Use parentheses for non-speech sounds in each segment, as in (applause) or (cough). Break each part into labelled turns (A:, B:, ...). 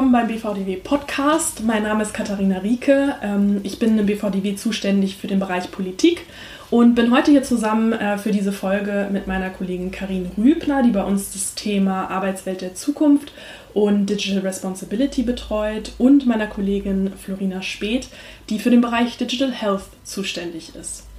A: willkommen beim BVDW Podcast. Mein Name ist Katharina Rieke. Ähm, ich bin im BVDW zuständig für den Bereich Politik und bin heute hier zusammen äh, für diese Folge mit meiner Kollegin Karin Rübner, die bei uns das Thema Arbeitswelt der Zukunft und Digital Responsibility betreut und meiner Kollegin Florina Speth, die für den Bereich Digital Health zuständig ist.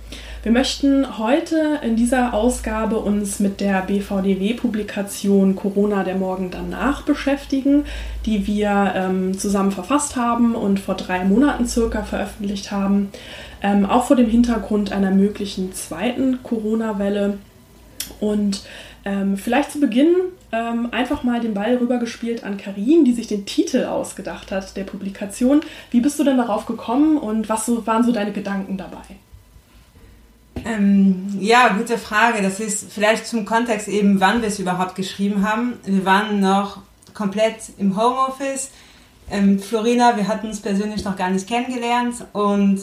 A: Wir möchten heute in dieser Ausgabe uns mit der BVDW-Publikation Corona der Morgen danach beschäftigen, die wir ähm, zusammen verfasst haben und vor drei Monaten circa veröffentlicht haben, ähm, auch vor dem Hintergrund einer möglichen zweiten Corona-Welle. Und ähm, vielleicht zu Beginn ähm, einfach mal den Ball rübergespielt an Karin, die sich den Titel ausgedacht hat der Publikation. Wie bist du denn darauf gekommen und was so, waren so deine Gedanken dabei?
B: Ähm, ja, gute Frage. Das ist vielleicht zum Kontext eben, wann wir es überhaupt geschrieben haben. Wir waren noch komplett im Homeoffice. Ähm, Florina, wir hatten uns persönlich noch gar nicht kennengelernt und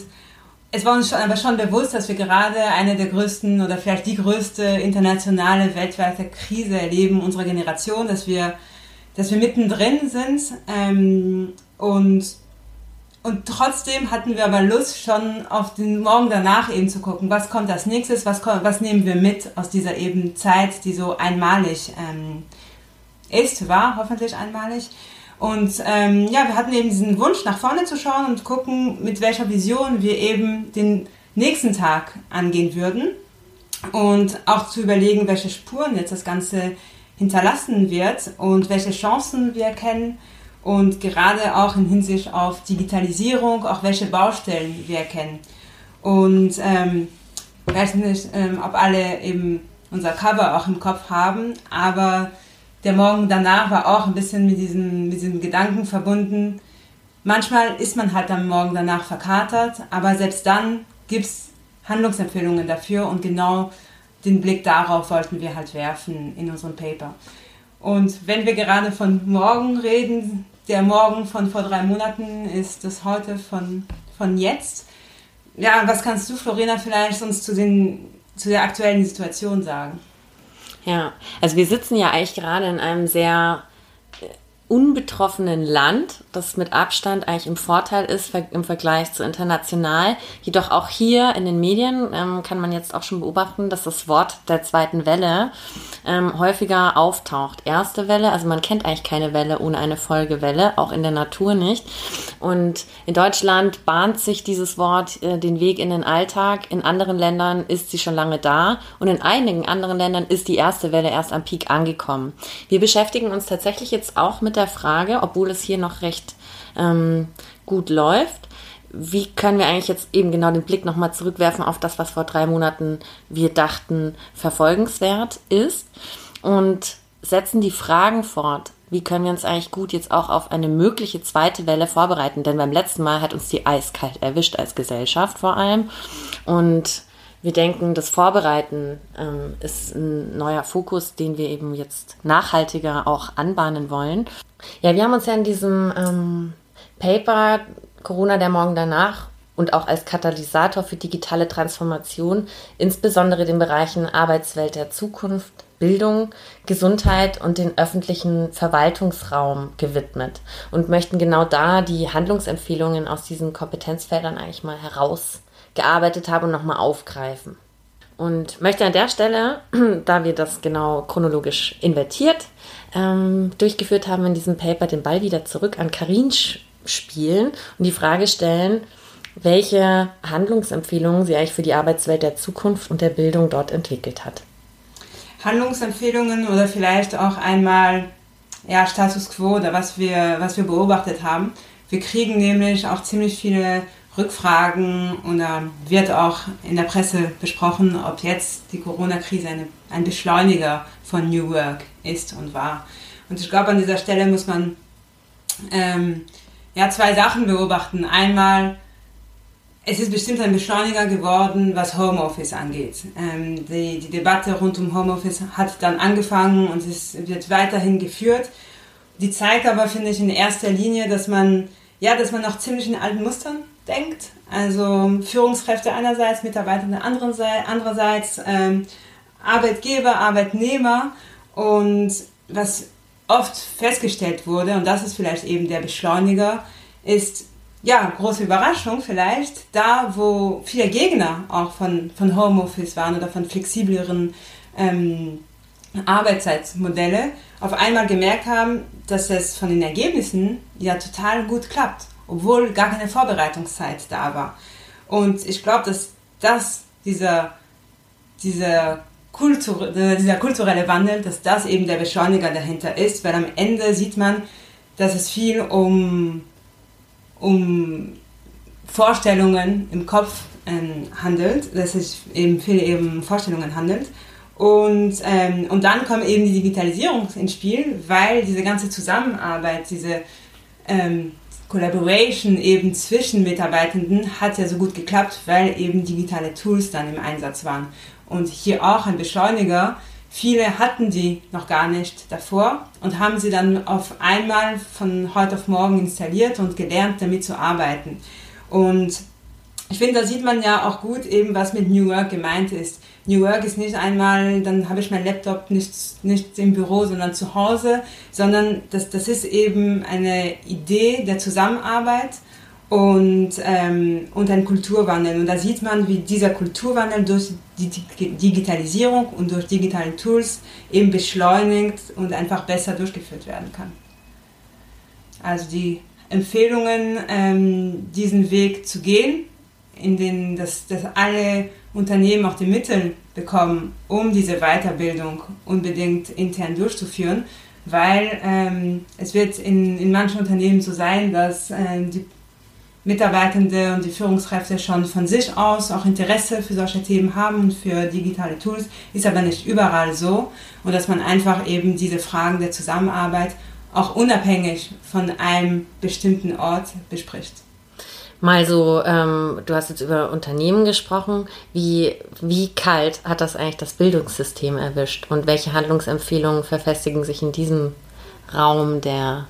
B: es war uns schon, aber schon bewusst, dass wir gerade eine der größten oder vielleicht die größte internationale weltweite Krise erleben unserer Generation, dass wir, dass wir mittendrin sind ähm, und und trotzdem hatten wir aber Lust, schon auf den Morgen danach eben zu gucken, was kommt als nächstes, was, was nehmen wir mit aus dieser eben Zeit, die so einmalig ähm, ist, war hoffentlich einmalig. Und ähm, ja, wir hatten eben diesen Wunsch, nach vorne zu schauen und gucken, mit welcher Vision wir eben den nächsten Tag angehen würden. Und auch zu überlegen, welche Spuren jetzt das Ganze hinterlassen wird und welche Chancen wir erkennen und gerade auch in Hinsicht auf Digitalisierung, auch welche Baustellen wir erkennen. Und ähm, ich weiß nicht, ähm, ob alle eben unser Cover auch im Kopf haben, aber der Morgen danach war auch ein bisschen mit diesen, mit diesen Gedanken verbunden. Manchmal ist man halt am Morgen danach verkatert, aber selbst dann gibt es Handlungsempfehlungen dafür und genau den Blick darauf wollten wir halt werfen in unserem Paper. Und wenn wir gerade von morgen reden, der Morgen von vor drei Monaten ist das heute von, von jetzt. Ja, was kannst du, Florina, vielleicht uns zu, den, zu der aktuellen Situation sagen?
C: Ja, also wir sitzen ja eigentlich gerade in einem sehr unbetroffenen Land, das mit Abstand eigentlich im Vorteil ist im Vergleich zu international. Jedoch auch hier in den Medien ähm, kann man jetzt auch schon beobachten, dass das Wort der zweiten Welle ähm, häufiger auftaucht. Erste Welle, also man kennt eigentlich keine Welle ohne eine Folgewelle, auch in der Natur nicht. Und in Deutschland bahnt sich dieses Wort äh, den Weg in den Alltag. In anderen Ländern ist sie schon lange da und in einigen anderen Ländern ist die erste Welle erst am Peak angekommen. Wir beschäftigen uns tatsächlich jetzt auch mit der Frage, obwohl es hier noch recht ähm, gut läuft. Wie können wir eigentlich jetzt eben genau den Blick nochmal zurückwerfen auf das, was vor drei Monaten wir dachten verfolgenswert ist und setzen die Fragen fort. Wie können wir uns eigentlich gut jetzt auch auf eine mögliche zweite Welle vorbereiten? Denn beim letzten Mal hat uns die eiskalt erwischt als Gesellschaft vor allem. Und wir denken, das Vorbereiten ähm, ist ein neuer Fokus, den wir eben jetzt nachhaltiger auch anbahnen wollen. Ja, wir haben uns ja in diesem ähm, Paper Corona der Morgen danach und auch als Katalysator für digitale Transformation insbesondere den Bereichen Arbeitswelt der Zukunft, Bildung, Gesundheit und den öffentlichen Verwaltungsraum gewidmet und möchten genau da die Handlungsempfehlungen aus diesen Kompetenzfeldern eigentlich mal herausgearbeitet haben und nochmal aufgreifen. Und möchte an der Stelle, (clears throat) da wir das genau chronologisch invertiert ähm, durchgeführt haben in diesem Paper, den Ball wieder zurück an Karin spielen und die Frage stellen, welche Handlungsempfehlungen sie eigentlich für die Arbeitswelt der Zukunft und der Bildung dort entwickelt hat.
B: Handlungsempfehlungen oder vielleicht auch einmal ja, Status quo oder was wir, was wir beobachtet haben. Wir kriegen nämlich auch ziemlich viele Rückfragen äh, wird auch in der Presse besprochen, ob jetzt die Corona-Krise ein Beschleuniger von New Work ist und war. Und ich glaube, an dieser Stelle muss man ähm, ja, zwei Sachen beobachten. Einmal, es ist bestimmt ein Beschleuniger geworden, was Homeoffice angeht. Ähm, die, die Debatte rund um Homeoffice hat dann angefangen und es wird weiterhin geführt. Die zeigt aber, finde ich, in erster Linie, dass man, ja, dass man noch ziemlich in alten Mustern denkt. Also Führungskräfte einerseits, Mitarbeiter andererseits, ähm, Arbeitgeber, Arbeitnehmer. Und was oft festgestellt wurde, und das ist vielleicht eben der Beschleuniger, ist, ja, große Überraschung vielleicht, da wo viele Gegner auch von, von Homeoffice waren oder von flexibleren ähm, Arbeitszeitmodelle, auf einmal gemerkt haben, dass es von den Ergebnissen ja total gut klappt, obwohl gar keine Vorbereitungszeit da war. Und ich glaube, dass das, dieser, dieser, Kultur, dieser kulturelle Wandel, dass das eben der Beschleuniger dahinter ist, weil am Ende sieht man, dass es viel um, um Vorstellungen im Kopf ähm, handelt, dass es eben viel eben Vorstellungen handelt. Und, ähm, und dann kommt eben die Digitalisierung ins Spiel, weil diese ganze Zusammenarbeit, diese ähm, Collaboration eben zwischen Mitarbeitenden hat ja so gut geklappt, weil eben digitale Tools dann im Einsatz waren. Und hier auch ein Beschleuniger. Viele hatten die noch gar nicht davor und haben sie dann auf einmal von heute auf morgen installiert und gelernt, damit zu arbeiten. Und ich finde, da sieht man ja auch gut eben, was mit New Work gemeint ist. New Work ist nicht einmal, dann habe ich meinen Laptop nicht, nicht im Büro, sondern zu Hause, sondern das, das ist eben eine Idee der Zusammenarbeit und, ähm, und ein Kulturwandel. Und da sieht man, wie dieser Kulturwandel durch die Digitalisierung und durch digitale Tools eben beschleunigt und einfach besser durchgeführt werden kann. Also die Empfehlungen, ähm, diesen Weg zu gehen, in denen dass, dass alle Unternehmen auch die Mittel bekommen, um diese Weiterbildung unbedingt intern durchzuführen, weil ähm, es wird in, in manchen Unternehmen so sein, dass äh, die Mitarbeitende und die Führungskräfte schon von sich aus auch Interesse für solche Themen haben und für digitale Tools, ist aber nicht überall so und dass man einfach eben diese Fragen der Zusammenarbeit auch unabhängig von einem bestimmten Ort bespricht.
C: Mal so, ähm, du hast jetzt über Unternehmen gesprochen. Wie, wie kalt hat das eigentlich das Bildungssystem erwischt? Und welche Handlungsempfehlungen verfestigen sich in diesem Raum der.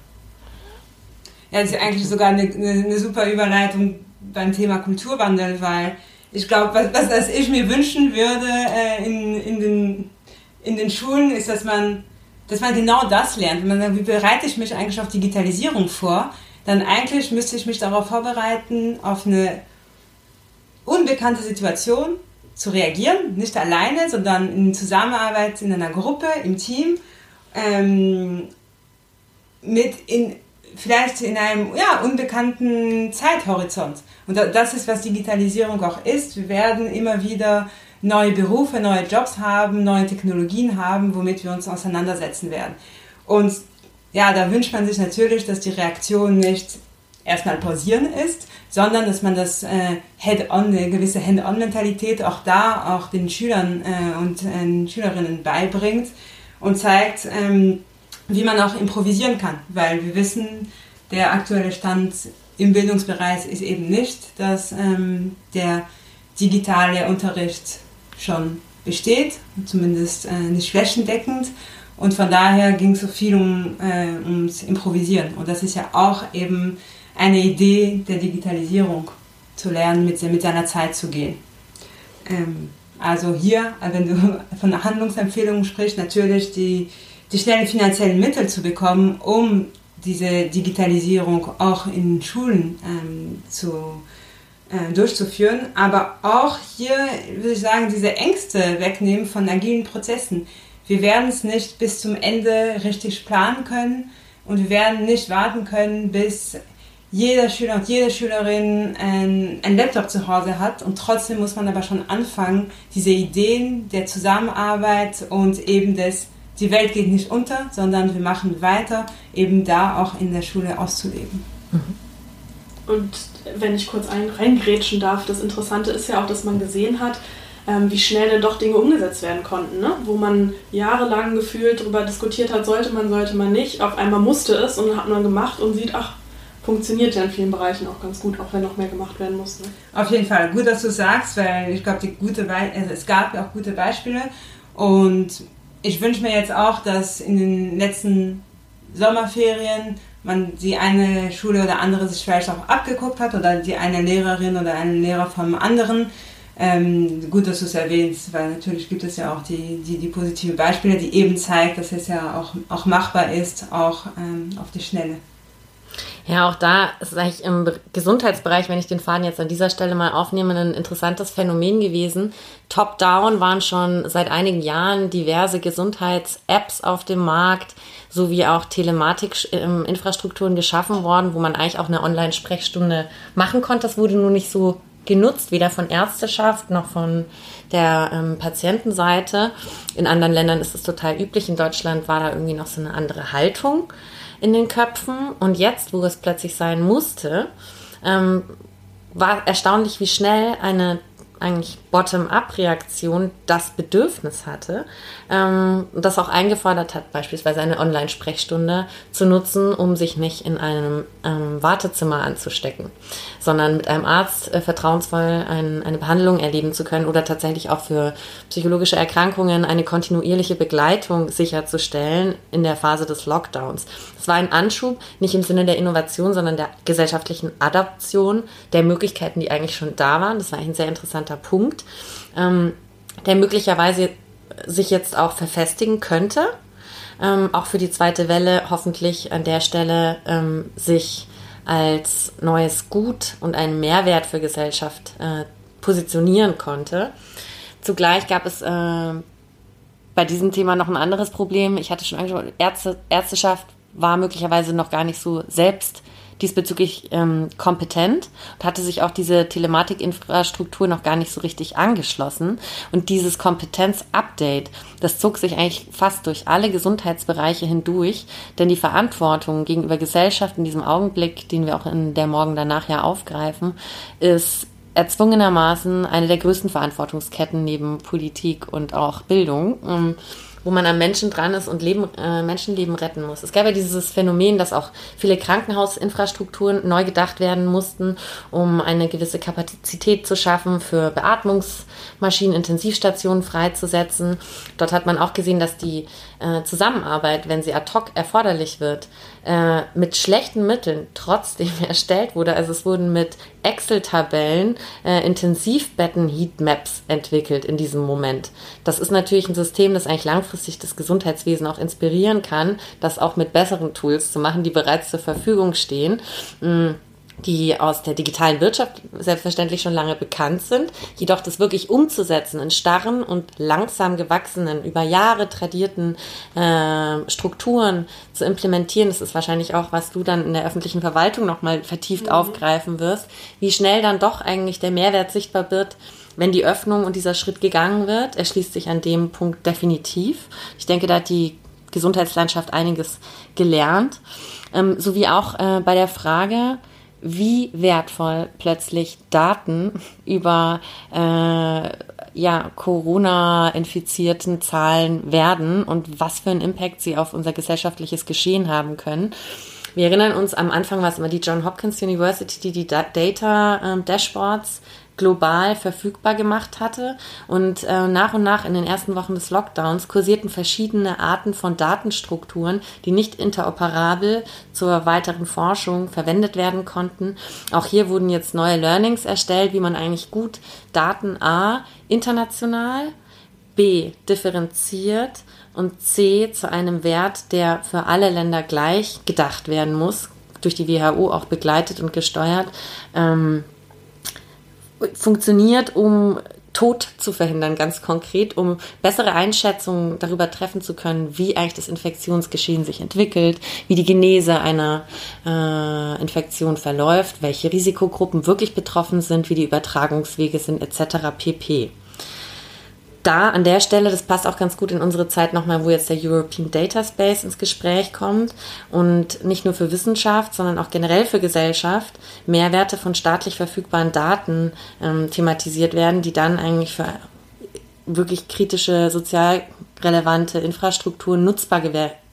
B: Ja, das ist eigentlich sogar eine, eine, eine super Überleitung beim Thema Kulturwandel, weil ich glaube, was, was, was ich mir wünschen würde äh, in, in, den, in den Schulen, ist, dass man, dass man genau das lernt. Man wie bereite ich mich eigentlich auf Digitalisierung vor? Dann eigentlich müsste ich mich darauf vorbereiten, auf eine unbekannte Situation zu reagieren, nicht alleine, sondern in Zusammenarbeit in einer Gruppe, im Team, ähm, mit in, vielleicht in einem ja, unbekannten Zeithorizont. Und das ist, was Digitalisierung auch ist. Wir werden immer wieder neue Berufe, neue Jobs haben, neue Technologien haben, womit wir uns auseinandersetzen werden. Und ja, da wünscht man sich natürlich, dass die Reaktion nicht erstmal pausieren ist, sondern dass man das äh, Head-on, eine gewisse Hand-on-Mentalität auch da auch den Schülern äh, und äh, Schülerinnen beibringt und zeigt, ähm, wie man auch improvisieren kann, weil wir wissen, der aktuelle Stand im Bildungsbereich ist eben nicht, dass ähm, der digitale Unterricht schon besteht, zumindest äh, nicht flächendeckend und von daher ging es so viel um, äh, ums Improvisieren. Und das ist ja auch eben eine Idee der Digitalisierung, zu lernen, mit, mit seiner Zeit zu gehen. Ähm, also hier, wenn du von Handlungsempfehlungen sprichst, natürlich die, die schnellen finanziellen Mittel zu bekommen, um diese Digitalisierung auch in Schulen ähm, zu, äh, durchzuführen, aber auch hier würde ich sagen, diese Ängste wegnehmen von agilen Prozessen wir werden es nicht bis zum Ende richtig planen können und wir werden nicht warten können, bis jeder Schüler und jede Schülerin ein, ein Laptop zu Hause hat und trotzdem muss man aber schon anfangen, diese Ideen der Zusammenarbeit und eben des, die Welt geht nicht unter, sondern wir machen weiter, eben da auch in der Schule auszuleben.
A: Und wenn ich kurz ein, reingrätschen darf, das Interessante ist ja auch, dass man gesehen hat, ähm, wie schnell denn doch Dinge umgesetzt werden konnten, ne? wo man jahrelang gefühlt darüber diskutiert hat, sollte man, sollte man nicht. Auf einmal musste es und hat man gemacht und sieht, ach, funktioniert ja in vielen Bereichen auch ganz gut, auch wenn noch mehr gemacht werden muss. Ne?
B: Auf jeden Fall, gut, dass du sagst, weil ich glaube, also es gab ja auch gute Beispiele und ich wünsche mir jetzt auch, dass in den letzten Sommerferien man die eine Schule oder andere sich vielleicht auch abgeguckt hat oder die eine Lehrerin oder einen Lehrer vom anderen Ähm, gut, dass du es erwähnst, weil natürlich gibt es ja auch die, die, die positiven Beispiele, die eben zeigt, dass es ja auch, auch machbar ist, auch ähm, auf die Schnelle.
C: Ja, auch da ist eigentlich im Gesundheitsbereich, wenn ich den Faden jetzt an dieser Stelle mal aufnehme, ein interessantes Phänomen gewesen. Top-down waren schon seit einigen Jahren diverse Gesundheits-Apps auf dem Markt, sowie auch Telematik-Infrastrukturen geschaffen worden, wo man eigentlich auch eine Online-Sprechstunde machen konnte. Das wurde nur nicht so genutzt, weder von Ärzteschaft noch von der ähm, Patientenseite. In anderen Ländern ist es total üblich. In Deutschland war da irgendwie noch so eine andere Haltung in den Köpfen. Und jetzt, wo es plötzlich sein musste, ähm, war erstaunlich, wie schnell eine eigentlich Bottom-up-Reaktion das Bedürfnis hatte, ähm, das auch eingefordert hat, beispielsweise eine Online-Sprechstunde zu nutzen, um sich nicht in einem ähm, Wartezimmer anzustecken, sondern mit einem Arzt äh, vertrauensvoll ein, eine Behandlung erleben zu können oder tatsächlich auch für psychologische Erkrankungen eine kontinuierliche Begleitung sicherzustellen in der Phase des Lockdowns. Es war ein Anschub, nicht im Sinne der Innovation, sondern der gesellschaftlichen Adaption der Möglichkeiten, die eigentlich schon da waren. Das war ein sehr interessanter Punkt, ähm, der möglicherweise sich jetzt auch verfestigen könnte. Ähm, auch für die zweite Welle hoffentlich an der Stelle ähm, sich als neues Gut und einen Mehrwert für Gesellschaft äh, positionieren konnte. Zugleich gab es äh, bei diesem Thema noch ein anderes Problem. Ich hatte schon angesprochen, Ärzte, Ärzteschaft war möglicherweise noch gar nicht so selbst diesbezüglich ähm, kompetent und hatte sich auch diese Telematikinfrastruktur noch gar nicht so richtig angeschlossen. Und dieses Kompetenz-Update, das zog sich eigentlich fast durch alle Gesundheitsbereiche hindurch, denn die Verantwortung gegenüber Gesellschaft in diesem Augenblick, den wir auch in der Morgen danach ja aufgreifen, ist erzwungenermaßen eine der größten Verantwortungsketten neben Politik und auch Bildung. Wo man am Menschen dran ist und Leben, äh, Menschenleben retten muss. Es gab ja dieses Phänomen, dass auch viele Krankenhausinfrastrukturen neu gedacht werden mussten, um eine gewisse Kapazität zu schaffen, für Beatmungsmaschinen, Intensivstationen freizusetzen. Dort hat man auch gesehen, dass die äh, Zusammenarbeit, wenn sie ad hoc erforderlich wird, äh, mit schlechten Mitteln trotzdem (laughs) erstellt wurde. Also es wurden mit Excel-Tabellen äh, Intensivbetten-Heatmaps entwickelt in diesem Moment. Das ist natürlich ein System, das eigentlich langfristig das Gesundheitswesen auch inspirieren kann, das auch mit besseren Tools zu machen, die bereits zur Verfügung stehen. Mhm die aus der digitalen Wirtschaft selbstverständlich schon lange bekannt sind. Jedoch das wirklich umzusetzen in starren und langsam gewachsenen, über Jahre tradierten äh, Strukturen zu implementieren, das ist wahrscheinlich auch, was du dann in der öffentlichen Verwaltung nochmal vertieft mhm. aufgreifen wirst, wie schnell dann doch eigentlich der Mehrwert sichtbar wird, wenn die Öffnung und dieser Schritt gegangen wird. Er schließt sich an dem Punkt definitiv. Ich denke, da hat die Gesundheitslandschaft einiges gelernt. Ähm, sowie auch äh, bei der Frage, wie wertvoll plötzlich Daten (laughs) über äh, ja, Corona-infizierten Zahlen werden und was für einen Impact sie auf unser gesellschaftliches Geschehen haben können. Wir erinnern uns, am Anfang war es immer die John Hopkins University, die die Data ähm, Dashboards global verfügbar gemacht hatte. Und äh, nach und nach in den ersten Wochen des Lockdowns kursierten verschiedene Arten von Datenstrukturen, die nicht interoperabel zur weiteren Forschung verwendet werden konnten. Auch hier wurden jetzt neue Learnings erstellt, wie man eigentlich gut Daten A international, B differenziert und C zu einem Wert, der für alle Länder gleich gedacht werden muss, durch die WHO auch begleitet und gesteuert, ähm, funktioniert, um Tod zu verhindern, ganz konkret, um bessere Einschätzungen darüber treffen zu können, wie eigentlich das Infektionsgeschehen sich entwickelt, wie die Genese einer äh, Infektion verläuft, welche Risikogruppen wirklich betroffen sind, wie die Übertragungswege sind, etc. pp da an der Stelle, das passt auch ganz gut in unsere Zeit nochmal, wo jetzt der European Data Space ins Gespräch kommt und nicht nur für Wissenschaft, sondern auch generell für Gesellschaft Mehrwerte von staatlich verfügbaren Daten ähm, thematisiert werden, die dann eigentlich für wirklich kritische, sozial relevante Infrastrukturen nutzbar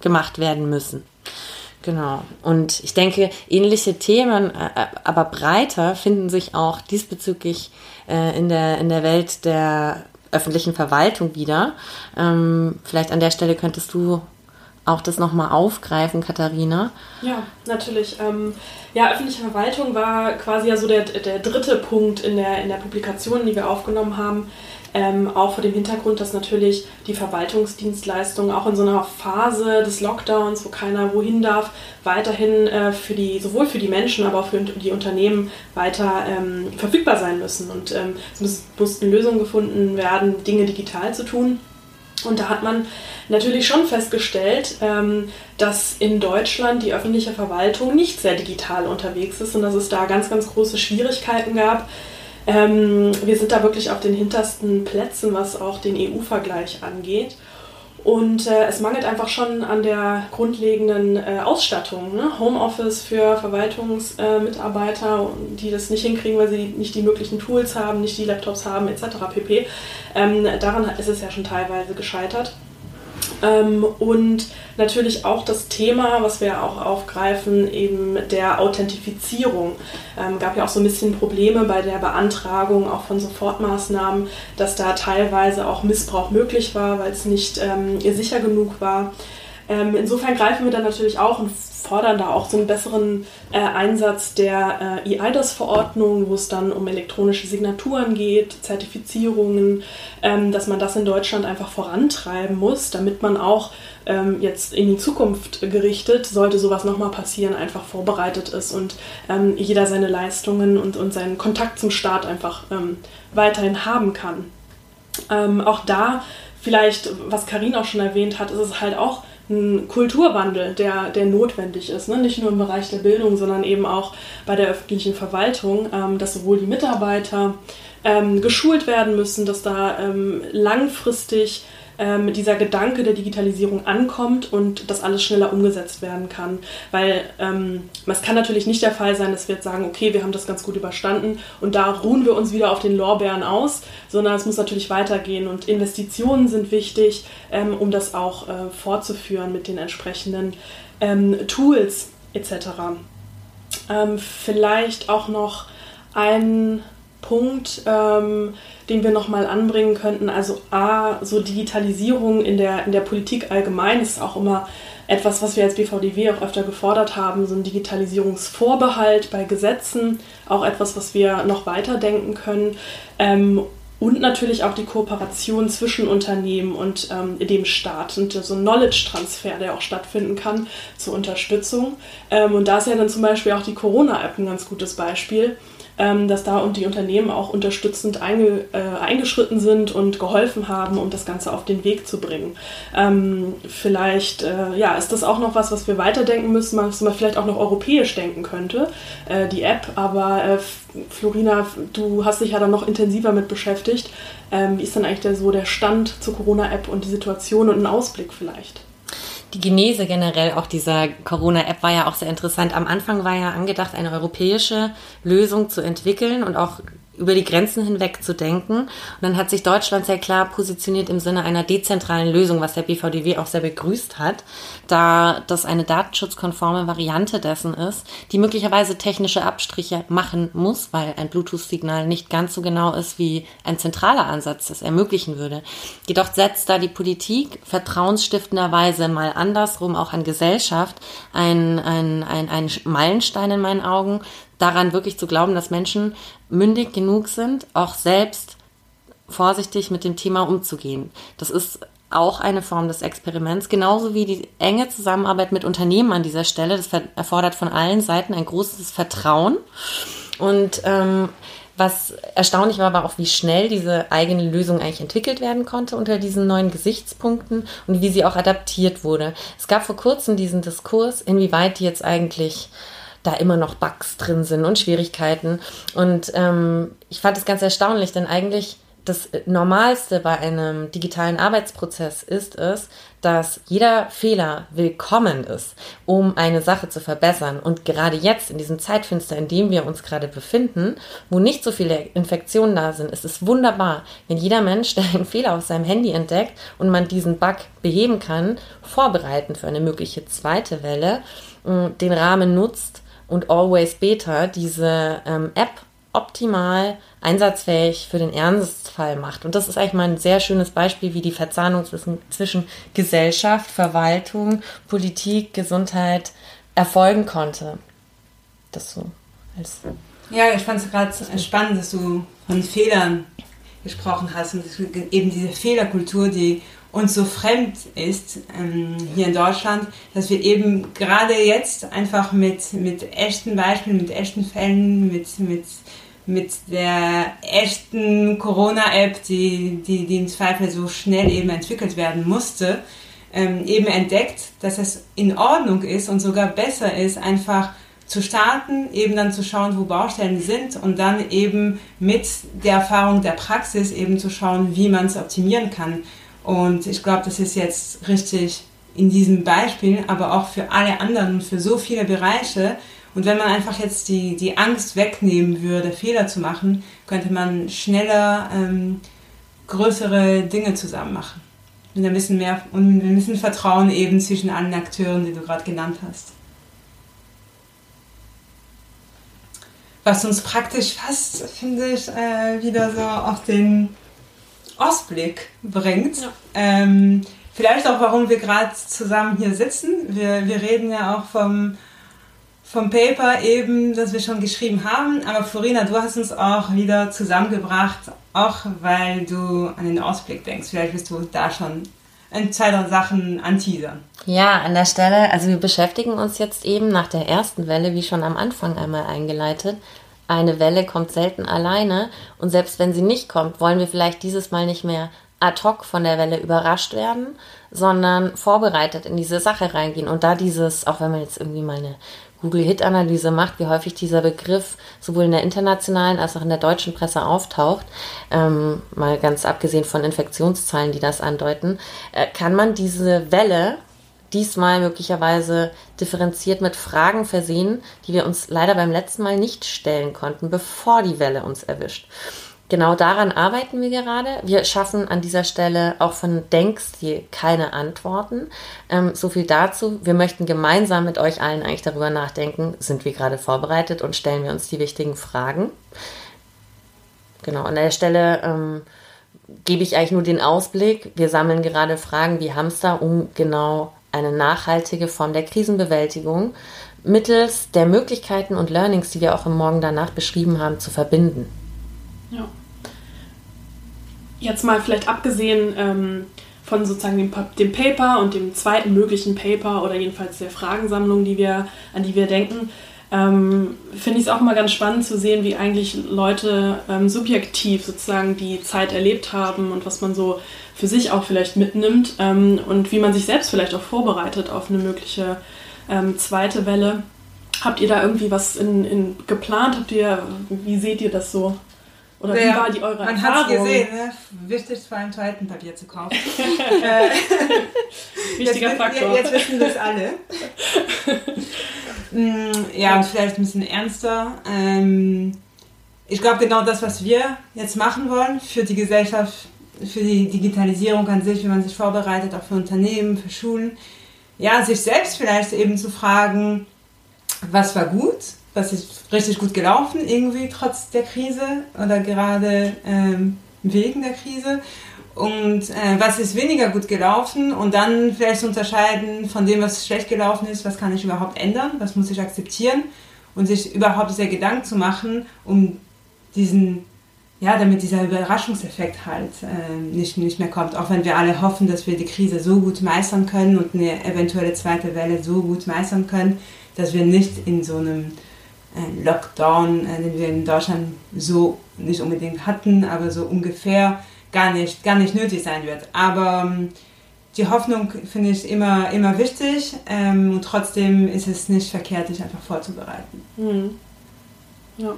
C: gemacht werden müssen. Genau. Und ich denke, ähnliche Themen, äh, äh, aber breiter, finden sich auch diesbezüglich äh, in, der, in der Welt der öffentlichen Verwaltung wieder. Ähm, vielleicht an der Stelle könntest du auch das nochmal aufgreifen, Katharina?
A: Ja, natürlich. Ähm, ja, öffentliche Verwaltung war quasi ja so der, der dritte Punkt in der, in der Publikation, die wir aufgenommen haben. Ähm, auch vor dem Hintergrund, dass natürlich die Verwaltungsdienstleistungen auch in so einer Phase des Lockdowns, wo keiner wohin darf, weiterhin äh, für die, sowohl für die Menschen, aber auch für die Unternehmen weiter ähm, verfügbar sein müssen. Und ähm, es mussten Lösungen gefunden werden, Dinge digital zu tun. Und da hat man natürlich schon festgestellt, ähm, dass in Deutschland die öffentliche Verwaltung nicht sehr digital unterwegs ist und dass es da ganz, ganz große Schwierigkeiten gab. Ähm, wir sind da wirklich auf den hintersten Plätzen, was auch den EU-Vergleich angeht. Und äh, es mangelt einfach schon an der grundlegenden äh, Ausstattung. Ne? Homeoffice für Verwaltungsmitarbeiter, äh, die das nicht hinkriegen, weil sie nicht die möglichen Tools haben, nicht die Laptops haben, etc. pp. Ähm, daran ist es ja schon teilweise gescheitert. Ähm, und natürlich auch das Thema, was wir auch aufgreifen, eben der Authentifizierung. Ähm, gab ja auch so ein bisschen Probleme bei der Beantragung auch von Sofortmaßnahmen, dass da teilweise auch Missbrauch möglich war, weil es nicht ähm, sicher genug war. Ähm, insofern greifen wir dann natürlich auch und fordern da auch so einen besseren äh, Einsatz der äh, EIDAS-Verordnung, wo es dann um elektronische Signaturen geht, Zertifizierungen, ähm, dass man das in Deutschland einfach vorantreiben muss, damit man auch ähm, jetzt in die Zukunft gerichtet, sollte sowas nochmal passieren, einfach vorbereitet ist und ähm, jeder seine Leistungen und, und seinen Kontakt zum Staat einfach ähm, weiterhin haben kann. Ähm, auch da vielleicht, was Karin auch schon erwähnt hat, ist es halt auch ein Kulturwandel, der, der notwendig ist. Ne? Nicht nur im Bereich der Bildung, sondern eben auch bei der öffentlichen Verwaltung, ähm, dass sowohl die Mitarbeiter ähm, geschult werden müssen, dass da ähm, langfristig ähm, dieser Gedanke der Digitalisierung ankommt und das alles schneller umgesetzt werden kann. Weil ähm, es kann natürlich nicht der Fall sein, dass wir jetzt sagen, okay, wir haben das ganz gut überstanden und da ruhen wir uns wieder auf den Lorbeeren aus, sondern es muss natürlich weitergehen und Investitionen sind wichtig, ähm, um das auch äh, fortzuführen mit den entsprechenden ähm, Tools etc. Ähm, vielleicht auch noch ein Punkt, ähm, den wir nochmal anbringen könnten. Also A, so Digitalisierung in der, in der Politik allgemein ist auch immer etwas, was wir als BVDW auch öfter gefordert haben, so ein Digitalisierungsvorbehalt bei Gesetzen, auch etwas, was wir noch weiterdenken können. Ähm, und natürlich auch die Kooperation zwischen Unternehmen und ähm, dem Staat und so ein Knowledge-Transfer, der auch stattfinden kann zur Unterstützung. Ähm, und da ist ja dann zum Beispiel auch die Corona-App ein ganz gutes Beispiel ähm, dass da und die Unternehmen auch unterstützend einge, äh, eingeschritten sind und geholfen haben, um das Ganze auf den Weg zu bringen. Ähm, vielleicht äh, ja, ist das auch noch was, was wir weiterdenken müssen, was man vielleicht auch noch europäisch denken könnte, äh, die App. Aber äh, Florina, du hast dich ja dann noch intensiver mit beschäftigt. Ähm, wie ist dann eigentlich der, so der Stand zur Corona-App und die Situation und ein Ausblick vielleicht?
C: Die Genese generell auch dieser Corona-App war ja auch sehr interessant. Am Anfang war ja angedacht, eine europäische Lösung zu entwickeln und auch über die Grenzen hinweg zu denken. Und dann hat sich Deutschland sehr klar positioniert im Sinne einer dezentralen Lösung, was der BVDW auch sehr begrüßt hat, da das eine datenschutzkonforme Variante dessen ist, die möglicherweise technische Abstriche machen muss, weil ein Bluetooth-Signal nicht ganz so genau ist, wie ein zentraler Ansatz das ermöglichen würde. Jedoch setzt da die Politik vertrauensstiftenderweise mal andersrum auch an Gesellschaft ein, ein, ein, ein Meilenstein in meinen Augen, daran wirklich zu glauben, dass Menschen mündig genug sind, auch selbst vorsichtig mit dem Thema umzugehen. Das ist auch eine Form des Experiments, genauso wie die enge Zusammenarbeit mit Unternehmen an dieser Stelle. Das erfordert von allen Seiten ein großes Vertrauen. Und ähm, was erstaunlich war, war auch, wie schnell diese eigene Lösung eigentlich entwickelt werden konnte unter diesen neuen Gesichtspunkten und wie sie auch adaptiert wurde. Es gab vor kurzem diesen Diskurs, inwieweit die jetzt eigentlich da immer noch Bugs drin sind und Schwierigkeiten. Und ähm, ich fand es ganz erstaunlich, denn eigentlich das Normalste bei einem digitalen Arbeitsprozess ist es, dass jeder Fehler willkommen ist, um eine Sache zu verbessern. Und gerade jetzt, in diesem Zeitfenster, in dem wir uns gerade befinden, wo nicht so viele Infektionen da sind, ist es wunderbar, wenn jeder Mensch, (laughs) der einen Fehler auf seinem Handy entdeckt und man diesen Bug beheben kann, vorbereiten für eine mögliche zweite Welle, den Rahmen nutzt, und Always Beta diese ähm, App optimal einsatzfähig für den Ernstfall macht. Und das ist eigentlich mal ein sehr schönes Beispiel, wie die Verzahnung zwischen Gesellschaft, Verwaltung, Politik, Gesundheit erfolgen konnte. Das so als.
B: Ja, ich fand es gerade spannend, dass du von Fehlern gesprochen hast und eben diese Fehlerkultur, die uns so fremd ist ähm, hier in Deutschland, dass wir eben gerade jetzt einfach mit, mit echten Beispielen, mit echten Fällen, mit, mit, mit der echten Corona-App, die, die, die im Zweifel so schnell eben entwickelt werden musste, ähm, eben entdeckt, dass es in Ordnung ist und sogar besser ist, einfach zu starten, eben dann zu schauen, wo Baustellen sind und dann eben mit der Erfahrung der Praxis eben zu schauen, wie man es optimieren kann. Und ich glaube, das ist jetzt richtig in diesem Beispiel, aber auch für alle anderen, für so viele Bereiche. Und wenn man einfach jetzt die, die Angst wegnehmen würde, Fehler zu machen, könnte man schneller ähm, größere Dinge zusammen machen. Und ein bisschen mehr und ein bisschen Vertrauen eben zwischen allen Akteuren, die du gerade genannt hast. Was uns praktisch fast, finde ich, äh, wieder so auf den Ausblick bringt. Ja. Ähm, vielleicht auch, warum wir gerade zusammen hier sitzen. Wir, wir reden ja auch vom, vom Paper eben, das wir schon geschrieben haben. Aber Florina, du hast uns auch wieder zusammengebracht, auch weil du an den Ausblick denkst. Vielleicht bist du da schon ein, zwei drei Sachen anteasern.
C: Ja, an der Stelle, also wir beschäftigen uns jetzt eben nach der ersten Welle, wie schon am Anfang einmal eingeleitet, eine Welle kommt selten alleine und selbst wenn sie nicht kommt, wollen wir vielleicht dieses Mal nicht mehr ad hoc von der Welle überrascht werden, sondern vorbereitet in diese Sache reingehen und da dieses, auch wenn man jetzt irgendwie mal eine Google-Hit-Analyse macht, wie häufig dieser Begriff sowohl in der internationalen als auch in der deutschen Presse auftaucht, ähm, mal ganz abgesehen von Infektionszahlen, die das andeuten, äh, kann man diese Welle diesmal möglicherweise differenziert mit Fragen versehen, die wir uns leider beim letzten Mal nicht stellen konnten, bevor die Welle uns erwischt. Genau daran arbeiten wir gerade. Wir schaffen an dieser Stelle auch von Denkstil keine Antworten. Ähm, so viel dazu. Wir möchten gemeinsam mit euch allen eigentlich darüber nachdenken, sind wir gerade vorbereitet und stellen wir uns die wichtigen Fragen. Genau, an der Stelle ähm, gebe ich eigentlich nur den Ausblick. Wir sammeln gerade Fragen wie Hamster, um genau eine nachhaltige Form der Krisenbewältigung mittels der Möglichkeiten und Learnings, die wir auch im Morgen danach beschrieben haben, zu verbinden.
A: Ja. Jetzt mal vielleicht abgesehen ähm, von sozusagen dem, dem, Paper und dem zweiten möglichen Paper oder jedenfalls der Fragensammlung, die wir, an die wir denken, ähm, finde ich es auch mal ganz spannend zu sehen, wie eigentlich Leute ähm, subjektiv sozusagen die Zeit erlebt haben und was man so für sich auch vielleicht mitnimmt ähm, und wie man sich selbst vielleicht auch vorbereitet auf eine mögliche ähm, zweite Welle. Habt ihr da irgendwie was in, in geplant? Habt ihr, wie seht ihr das so? Oder
B: naja, wie war die eure man Erfahrung? Man hat es gesehen, ne? wichtig vor allem Toilettenpapier zu kaufen. (laughs)
A: Wichtiger
B: jetzt,
A: Faktor.
B: Jetzt wissen das alle. (laughs) Mm, ja, und vielleicht ein bisschen ernster. Ähm, ich glaube, genau das, was wir jetzt machen wollen für die Gesellschaft, für die Digitalisierung an sich, wie man sich vorbereitet, auch für Unternehmen, für Schulen. Ja, sich selbst vielleicht eben zu fragen, was war gut, was ist richtig gut gelaufen, irgendwie trotz der Krise oder gerade ähm, wegen der Krise und äh, was ist weniger gut gelaufen und dann vielleicht unterscheiden von dem, was schlecht gelaufen ist, was kann ich überhaupt ändern, was muss ich akzeptieren und sich überhaupt dieser Gedanken zu machen, um diesen, ja, damit dieser Überraschungseffekt halt äh, nicht, nicht mehr kommt. Auch wenn wir alle hoffen, dass wir die Krise so gut meistern können und eine eventuelle zweite Welle so gut meistern können, dass wir nicht in so einem Lockdown, äh, den wir in Deutschland so nicht unbedingt hatten, aber so ungefähr gar nicht, gar nicht nötig sein wird. Aber ähm, die Hoffnung finde ich immer, immer wichtig ähm, und trotzdem ist es nicht verkehrt, sich einfach vorzubereiten.
A: Mhm. Ja.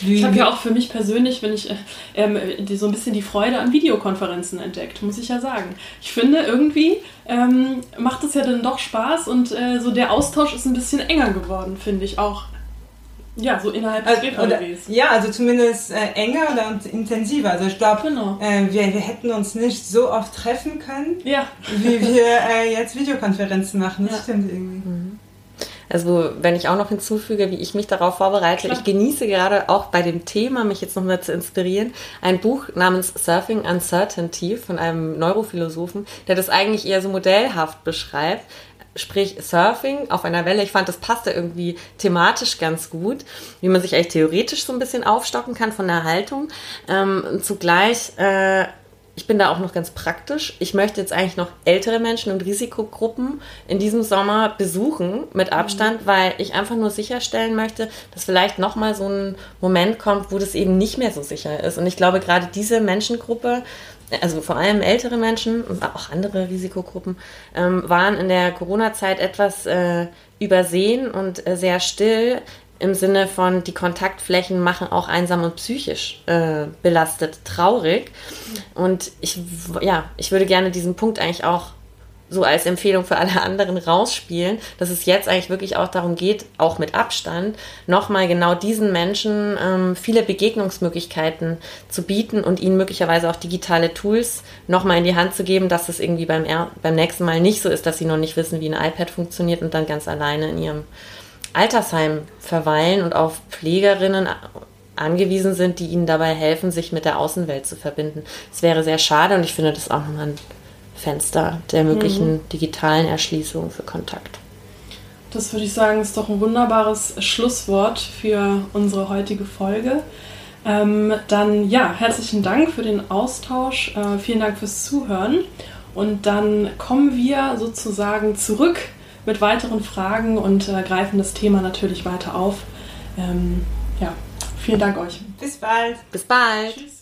A: Ich habe ja auch für mich persönlich, wenn ich äh, ähm, die, so ein bisschen die Freude an Videokonferenzen entdeckt, muss ich ja sagen. Ich finde, irgendwie ähm, macht es ja dann doch Spaß und äh, so der Austausch ist ein bisschen enger geworden, finde ich auch. Ja, so innerhalb des
B: also, oder, Ja, also zumindest äh, enger und intensiver. Also ich glaube, genau. äh, wir, wir hätten uns nicht so oft treffen können,
A: ja.
B: wie wir äh, jetzt Videokonferenzen machen. Das ja. stimmt irgendwie. Mhm.
C: Also wenn ich auch noch hinzufüge, wie ich mich darauf vorbereite, Klar. ich genieße gerade auch bei dem Thema, mich jetzt nochmal zu inspirieren, ein Buch namens Surfing Uncertainty von einem Neurophilosophen, der das eigentlich eher so modellhaft beschreibt sprich Surfing auf einer Welle. Ich fand, das passte irgendwie thematisch ganz gut, wie man sich eigentlich theoretisch so ein bisschen aufstocken kann von der Haltung. Ähm, zugleich äh, ich bin da auch noch ganz praktisch. Ich möchte jetzt eigentlich noch ältere Menschen und Risikogruppen in diesem Sommer besuchen mit mhm. Abstand, mhm. weil ich einfach nur sicherstellen möchte, dass vielleicht nochmal so ein Moment kommt, wo das eben nicht mehr so sicher ist. Und ich glaube, gerade diese Menschengruppe, also vor allem ältere Menschen und auch andere Risikogruppen, ähm, waren in der Corona-Zeit etwas äh, übersehen und äh, sehr still im Sinne von, die Kontaktflächen machen auch einsam und psychisch äh, belastet, traurig. Und ich, ja, ich würde gerne diesen Punkt eigentlich auch so als Empfehlung für alle anderen rausspielen, dass es jetzt eigentlich wirklich auch darum geht, auch mit Abstand, nochmal genau diesen Menschen ähm, viele Begegnungsmöglichkeiten zu bieten und ihnen möglicherweise auch digitale Tools nochmal in die Hand zu geben, dass es irgendwie beim, beim nächsten Mal nicht so ist, dass sie noch nicht wissen, wie ein iPad funktioniert und dann ganz alleine in ihrem Altersheim verweilen und auf Pflegerinnen angewiesen sind, die ihnen dabei helfen, sich mit der Außenwelt zu verbinden. Es wäre sehr schade und ich finde das auch nochmal ein Fenster der möglichen mhm. digitalen Erschließung für Kontakt.
A: Das würde ich sagen, ist doch ein wunderbares Schlusswort für unsere heutige Folge. Ähm, dann ja, herzlichen Dank für den Austausch, äh, vielen Dank fürs Zuhören und dann kommen wir sozusagen zurück mit weiteren Fragen und äh, greifen das Thema natürlich weiter auf. Ähm, ja, vielen Dank euch.
B: Bis bald.
C: Bis bald. Tschüss.